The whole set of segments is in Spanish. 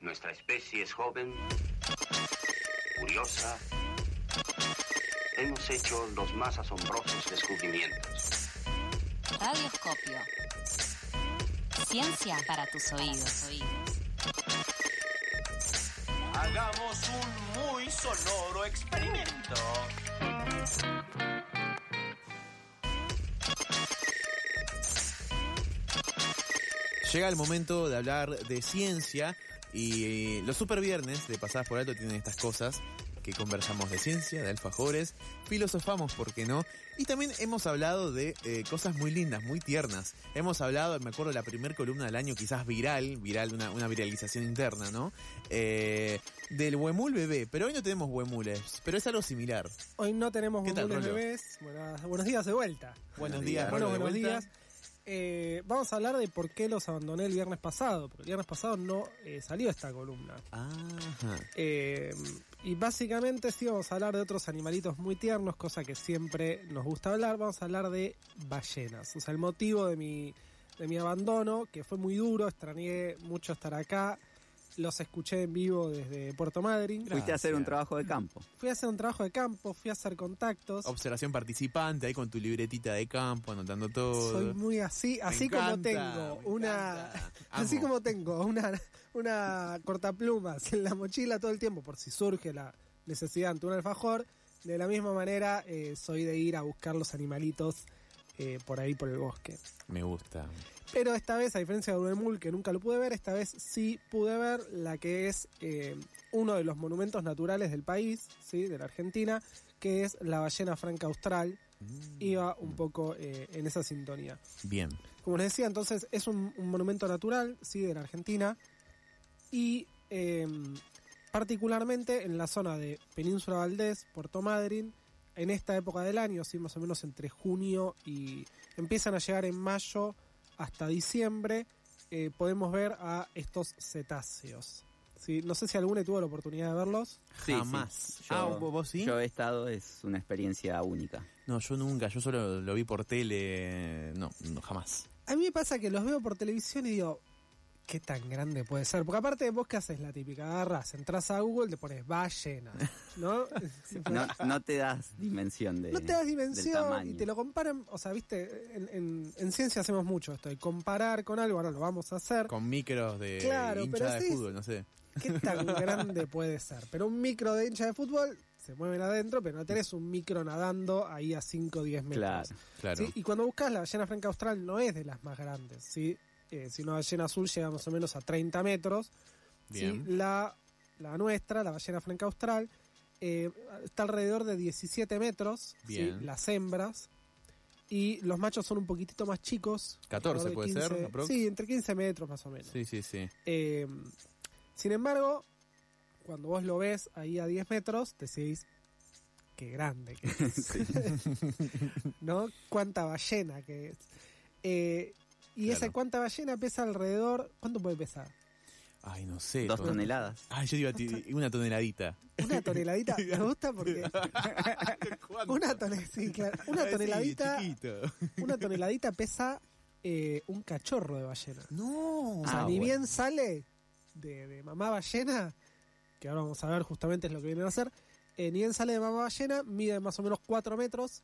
Nuestra especie es joven, curiosa. Hemos hecho los más asombrosos descubrimientos. Radioscopio. Ciencia para tus oídos. Hagamos un muy sonoro experimento. Llega el momento de hablar de ciencia y eh, los super viernes de Pasadas por Alto tienen estas cosas que conversamos de ciencia, de alfajores, filosofamos, ¿por qué no? Y también hemos hablado de eh, cosas muy lindas, muy tiernas. Hemos hablado, me acuerdo, la primera columna del año, quizás viral, viral, una, una viralización interna, ¿no? Eh, del huemul bebé, pero hoy no tenemos huemules, pero es algo similar. Hoy no tenemos ¿Qué tal, huemules bebés. Buenas- buenos días de vuelta. Buenos días, Rolo, de buenos vuelta. días. Eh, vamos a hablar de por qué los abandoné el viernes pasado, porque el viernes pasado no eh, salió esta columna. Ajá. Eh, y básicamente sí vamos a hablar de otros animalitos muy tiernos, cosa que siempre nos gusta hablar. Vamos a hablar de ballenas. O sea, el motivo de mi, de mi abandono, que fue muy duro, extrañé mucho estar acá. Los escuché en vivo desde Puerto Madryn. Fuiste a hacer un trabajo de campo. Fui a hacer un trabajo de campo, fui a hacer contactos. Observación participante, ahí con tu libretita de campo, anotando todo. Soy muy así, Me así como encanta, tengo una, así como tengo una, una cortaplumas en la mochila todo el tiempo por si surge la necesidad ante un alfajor. De la misma manera, eh, soy de ir a buscar los animalitos eh, por ahí por el bosque. Me gusta. Pero esta vez, a diferencia de Unemul, que nunca lo pude ver, esta vez sí pude ver la que es eh, uno de los monumentos naturales del país, ¿sí? de la Argentina, que es la ballena franca austral. Iba un poco eh, en esa sintonía. Bien. Como les decía, entonces es un, un monumento natural, sí, de la Argentina. Y eh, particularmente en la zona de Península Valdés, Puerto Madryn, en esta época del año, sí, más o menos entre junio y empiezan a llegar en mayo hasta diciembre, eh, podemos ver a estos cetáceos. Sí, no sé si alguno tuvo la oportunidad de verlos. Sí, Jamás. sí. Ah, ¿vos- vos sí? Yo he estado, es una experiencia única. No, yo nunca, yo solo lo vi por tele. No, no jamás. A mí me pasa que los veo por televisión y digo, ¿qué tan grande puede ser? Porque aparte vos que haces la típica, agarras, entras a Google, te pones ballena, ¿no? No, no te das dimensión de No te das dimensión y te lo comparan, o sea, viste, en, en- en ciencia hacemos mucho esto, de comparar con algo, ahora lo vamos a hacer. Con micros de Claro, pero hinchada de sí- fútbol, no sé. ¿Qué tan grande puede ser? Pero un micro de hincha de fútbol se mueven adentro, pero no tenés un micro nadando ahí a 5 o 10 metros. Claro. Claro. ¿sí? Y cuando buscas la ballena franca austral no es de las más grandes, ¿sí? Eh, si una ballena azul llega más o menos a 30 metros, ¿sí? Bien. La, la nuestra, la ballena franca austral, eh, está alrededor de 17 metros, ¿sí? Bien. las hembras, y los machos son un poquitito más chicos. 14 alrededor de puede ser, aprox. Sí, entre 15 metros más o menos. Sí, sí, sí. Eh, sin embargo, cuando vos lo ves ahí a 10 metros, decís, qué grande que es. ¿No? Cuánta ballena que es. Eh, y Claro. esa cuánta ballena pesa alrededor, ¿cuánto puede pesar? Ay, no sé. Dos todo- toneladas. Ay, yo iba a ti- una toneladita. Una toneladita, me gusta porque una, tone- sí, claro, una sí, toneladita, una toneladita pesa eh, un cachorro de ballena. No. O sea, Ah, ni bueno. bien sale de, de mamá ballena, que ahora vamos a ver justamente es lo que vienen a hacer, eh, ni bien sale de mamá ballena, mide más o menos 4 metros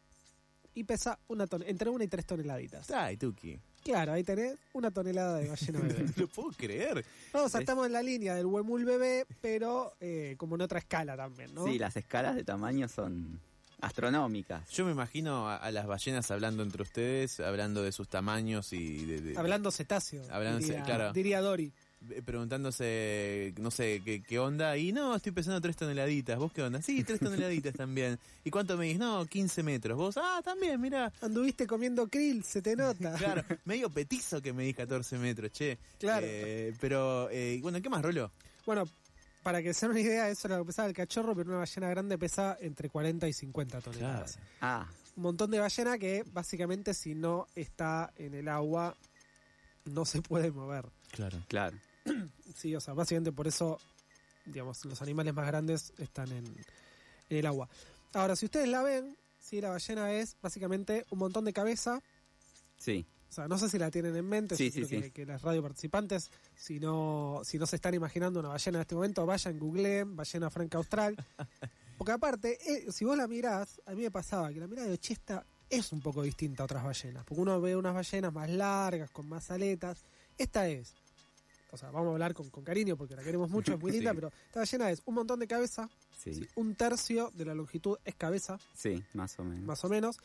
y pesa una ton entre una y tres toneladitas. Ay, Tuki. Claro, ahí tenés una tonelada de ballena bebé. No lo puedo creer. No, o sea, estamos en la línea del huemul bebé, pero eh, como en otra escala también, ¿no? Sí, las escalas de tamaño son astronómicas. Yo me imagino a, a las ballenas hablando entre ustedes, hablando de sus tamaños y de, de- Hablando cetáceo, Hablando ce- diría, claro. diría Dory. Eh, preguntándose, no sé, ¿qué, qué onda. Y no, estoy pesando tres toneladitas. ¿Vos qué onda? Sí, tres toneladitas también. ¿Y cuánto me dices? No, 15 metros. ¿Vos? Ah, también, mira. Anduviste comiendo krill, se te nota. Claro, medio petizo que me di 14 metros, che. Claro. Eh, pero, eh, bueno, ¿qué más, Rolo? Bueno, para que se den una idea, eso era lo que pesaba el cachorro, pero una ballena grande pesa entre 40 y 50 toneladas. Ah, Un montón de ballena que básicamente si no está en el agua no se puede mover. Claro. claro. Sí, o sea, básicamente por eso, digamos, los animales más grandes están en, en el agua. Ahora, si ustedes la ven, sí, la ballena es básicamente un montón de cabeza, Sí. O sea, no sé si la tienen en mente, Sí, sí, creo sí. Que, que las radio participantes, si no, si no se están imaginando una ballena en este momento, vayan, googleen, ballena franca austral. Porque aparte, eh, si vos la mirás, a mí me pasaba que la mirada de Ochesta es un poco distinta a otras ballenas. Porque uno ve unas ballenas más largas, con más aletas. Esta es, o sea, vamos a hablar con, con cariño porque la queremos mucho, es muy linda, Sí. pero esta ballena es un montón de cabeza, Sí, ¿sí? un tercio de la longitud es cabeza, sí, más o menos. más o menos.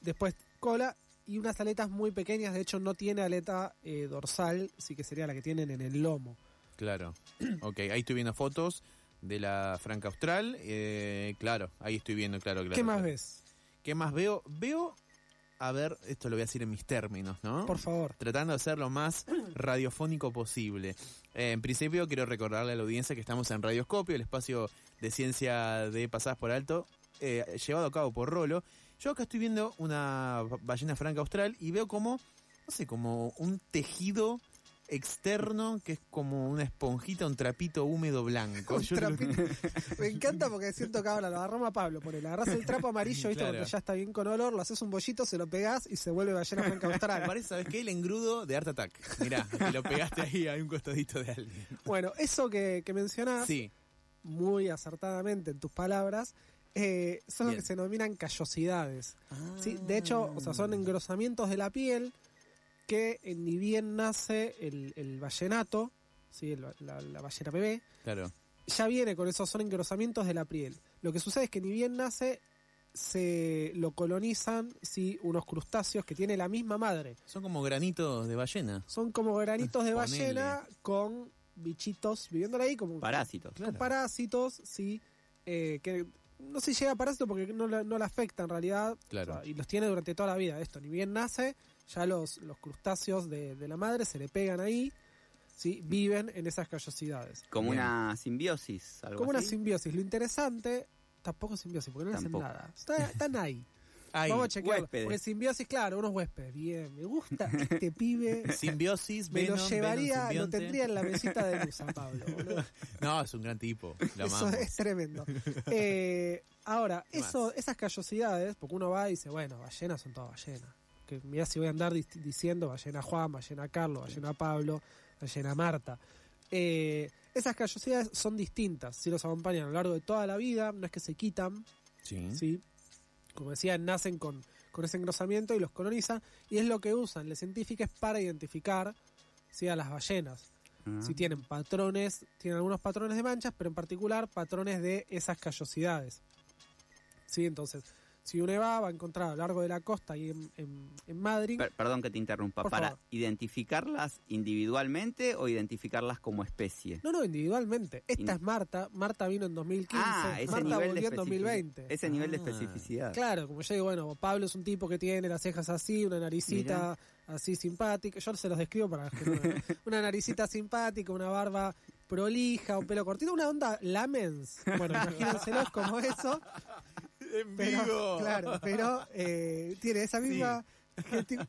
Después cola y unas aletas muy pequeñas. De hecho, no tiene aleta eh, dorsal, sí que sería la que tienen en el lomo. Claro. Ok, ahí estoy viendo fotos de la franca austral. eh, claro, ahí estoy viendo, claro, claro. ¿Qué más claro. ves? ¿Qué más veo? Veo, a ver, esto lo voy a decir en mis términos, ¿no? Por favor. Tratando de ser lo más radiofónico posible. Eh, en principio, quiero recordarle a la audiencia que estamos en Radioscopio, el espacio de ciencia de pasadas por alto, eh, llevado a cabo por Rolo. Yo acá estoy viendo una ba- ballena franca austral y veo como, no sé, como un tejido externo que es como una esponjita, un trapito húmedo blanco. Yo lo- trapito. Me encanta porque siento que ahora lo agarramos a Pablo, por le agarras el trapo amarillo, ¿viste? Claro. Cuando ya está bien con olor, lo haces un bollito, se lo pegás y se vuelve ballena franca Me austral. parece, ¿sabes qué? El engrudo de Art Attack. Mirá, y lo pegaste ahí a un costadito de alguien. Bueno, eso que, que mencionás, Sí, muy acertadamente en tus palabras, eh, son Bien. lo que se denominan callosidades. ¿sí? De hecho, o sea, son engrosamientos de la piel que eh, ni bien nace el, el vallenato, ¿sí? El- la, la ballena bebé, claro. ya viene con esos, son engrosamientos de la piel. Lo que sucede es que ni bien nace, se lo colonizan ¿sí? unos crustáceos que tiene la misma madre. Son como granitos de ballena. Son como granitos de ballena con bichitos viviéndola ahí, como Parásitos. con parásitos, sí, eh, que no se llega a parásito porque no no la afecta en realidad, Claro. o sea, y los tiene durante toda la vida. Esto, ni bien nace, ya los, los crustáceos de, de la madre se le pegan ahí, sí, viven en esas callosidades. Como Bien. una simbiosis. Algo Como una simbiosis. Lo interesante, tampoco es simbiosis, porque no Tampoco. hacen nada. Está- están ahí. Ay, Vamos a chequearlo. huéspedes. Porque simbiosis, claro, unos huéspedes. Bien, me gusta este pibe. simbiosis, Me Venom, lo llevaría, Venom lo tendría en la mesita de luz, San Pablo. boludo. No, es un gran tipo. Lo Eso amamos. es tremendo. Eh, ahora, ¿Qué eso, esas callosidades, porque uno va y dice, bueno, ballenas son todas ballenas. Que mirá si voy a andar diciendo ballena Juan, ballena Carlos, ballena Pablo, ballena Marta. Eh, esas callosidades son distintas, si los acompañan a lo largo de toda la vida, no es que se quitan, Sí. ¿sí? Como decía, nacen con, con ese engrosamiento y los colonizan, y es lo que usan los científicos para identificar ¿sí? a las ballenas. Ah. Si tienen patrones, tienen algunos patrones de manchas, pero en particular patrones de esas callosidades. ¿Sí? Entonces, si uno va, va a encontrar a lo largo de la costa y en, en- en Madrid, Per- perdón que te interrumpa. Por ¿Para favor. identificarlas individualmente o identificarlas como especie? no, no, individualmente. Esta In- es Marta, Marta vino en 2015, ah, ese Marta nivel de volvió en especific- 2020. Ese nivel de Ah. especificidad. Claro, como yo digo, bueno, Pablo es un tipo que tiene las cejas así, una naricita así simpática. Yo se los describo para que no- una naricita simpática, una barba prolija, un pelo cortito, una onda lamens. Bueno, imagínenselos como eso. En Pero, claro, pero eh, tiene esa misma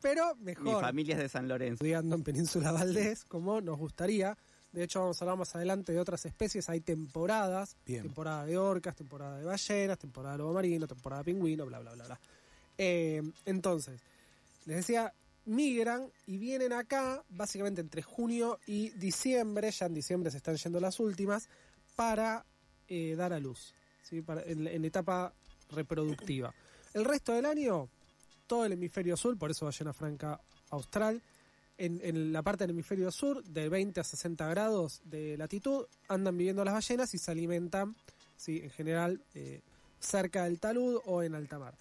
pero Mi mejor. familia es de San Lorenzo. Estudiando en Península Valdés, como nos gustaría. De hecho, vamos a hablar más adelante de otras especies. Hay temporadas. Bien. Temporada de orcas, temporada de ballenas, temporada de lobo marino, temporada de pingüino, bla, bla, bla, bla. Eh, entonces, les decía, migran y vienen acá básicamente entre junio y diciembre. Ya en diciembre se están yendo las últimas para eh, dar a luz. ¿sí? Para- en, en etapa reproductiva. El resto del año, todo el hemisferio sur, por eso ballena franca austral, en, en la parte del hemisferio sur, de 20 a 60 grados de latitud, andan viviendo las ballenas y se alimentan, ¿sí? en general, eh, cerca del talud o en alta mar.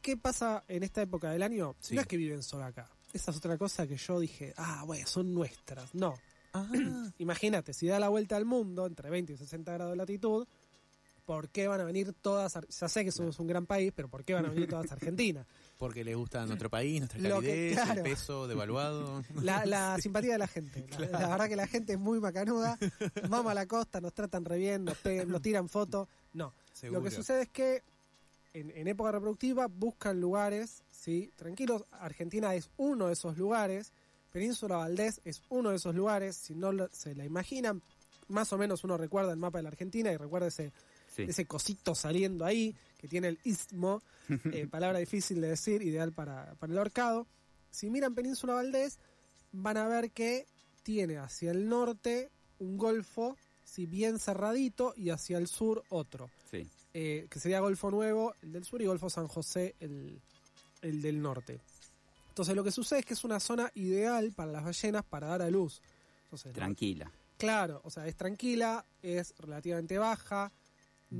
¿Qué pasa en esta época del año? Sí. No es que viven solo acá. Esa es otra cosa que yo dije, ah, bueno, son nuestras. No. Ah, Imagínate, si da la vuelta al mundo entre 20 y 60 grados de latitud, ¿por qué van a venir todas? Ya sé que somos un gran país, pero ¿por qué van a venir todas a Argentina? porque le gusta nuestro país, nuestra que- calidez, claro. el peso devaluado. La, la simpatía de la gente. La, la verdad que la gente es muy macanuda. Vamos a la costa, nos tratan re bien, nos, pegan- nos tiran fotos. No. Seguro. Lo que sucede es que en, en época reproductiva buscan lugares, ¿sí? Tranquilos, Argentina es uno de esos lugares. Península Valdés es uno de esos lugares. Si no lo- se la imaginan, más o menos uno recuerda el mapa de la Argentina y recuerda ese, cosito saliendo ahí, que tiene el istmo, eh, palabra difícil de decir, ideal para, para el horcado. si miran Península Valdés, van a ver que tiene hacia el norte un golfo, si bien cerradito, y hacia el sur otro, Sí. eh, que sería Golfo Nuevo, el del sur, y Golfo San José, el, el del norte. Entonces lo que sucede es que es una zona ideal para las ballenas para dar a luz. Entonces, ¿no? Tranquila. Claro, o sea, es tranquila, es relativamente baja,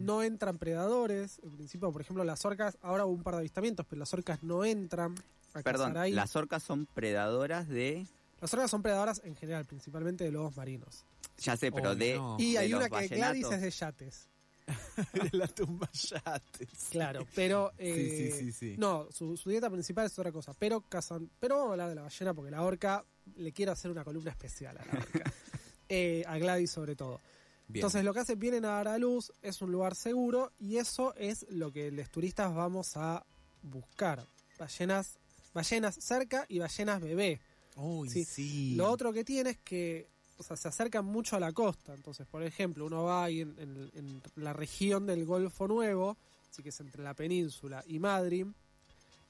no entran predadores. En principio, por ejemplo, las orcas, ahora hubo un par de avistamientos, pero las orcas no entran a Perdón, cazar ahí. las orcas son predadoras de... Las orcas son predadoras en general, principalmente de lobos marinos. Ya sé, pero Oh, de... no. Y de hay una que Gladys es de yates. la tumba yates. Claro, pero... Sí, eh, sí, sí, sí. No, su, su dieta principal es otra cosa, pero cazan... Pero vamos a hablar de la ballena porque la orca, le quiero hacer una columna especial a la orca. Eh, a Gladys sobre todo. Bien. Entonces lo que hacen vienen a dar a luz, es un lugar seguro y eso es lo que los turistas vamos a buscar. Ballenas, ballenas cerca y ballenas bebé. Uy, sí. sí. Lo otro que tiene es que o sea, se acercan mucho a la costa. Entonces, por ejemplo, uno va ahí en, en- en la región del Golfo Nuevo, así que es entre la península y Madrid,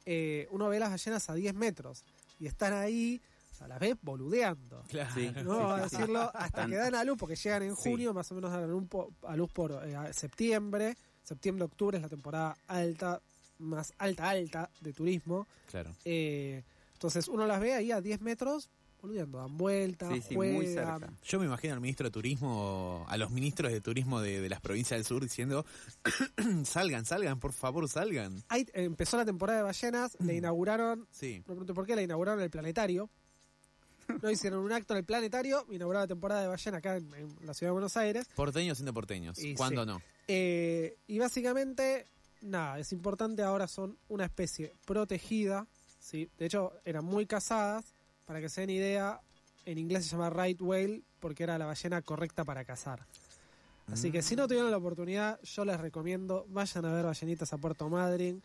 eh, uno ve las ballenas a 10 metros y están ahí, sea, las ves boludeando. Claro. Sí. No vamos a decirlo hasta que dan a luz, porque llegan en Sí. junio, más o menos dan a luz por, a luz por eh, a septiembre. Septiembre-octubre es la temporada alta, más alta, alta de turismo. Claro. Eh, entonces uno las ve ahí a 10 metros, boludeando, dan vueltas, Sí, sí, muy juegan. cerca. Yo me imagino al ministro de Turismo, a los ministros de Turismo de, de las provincias del sur diciendo, salgan, salgan, por favor, salgan. Ahí empezó la temporada de ballenas, le inauguraron, Sí. no pregunto por qué, le inauguraron el planetario. No hicieron un acto en el planetario, inauguraron la temporada de ballena acá en, en la ciudad de Buenos Aires. Porteños siendo porteños. Y ¿Cuándo sí. no? Eh, y básicamente, nada, es importante ahora son una especie protegida, ¿sí? De hecho, eran muy cazadas, para que se den idea, en inglés se llama right whale porque era la ballena correcta para cazar. Así que si no tuvieron la oportunidad, yo les recomiendo, vayan a ver ballenitas a Puerto Madryn.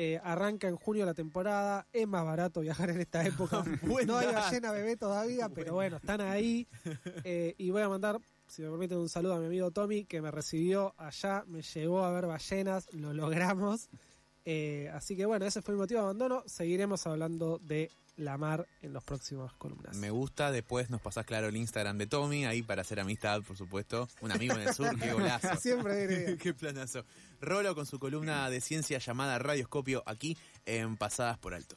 Eh, arranca en junio la temporada, es más barato viajar en esta época. No hay ballena bebé todavía, pero bueno, están ahí. Eh, y voy a mandar, si me permiten, un saludo a mi amigo Tommy, que me recibió allá, me llevó a ver ballenas, lo logramos. Eh, así que bueno, ese fue mi motivo de abandono. Seguiremos hablando de la mar en las próximas columnas. Me gusta, después nos pasás claro el Instagram de Tommy, ahí para hacer amistad, por supuesto. Un amigo en el sur, qué golazo. Siempre qué planazo. Rolo con su columna de ciencia llamada Radioscopio aquí en Pasadas por Alto.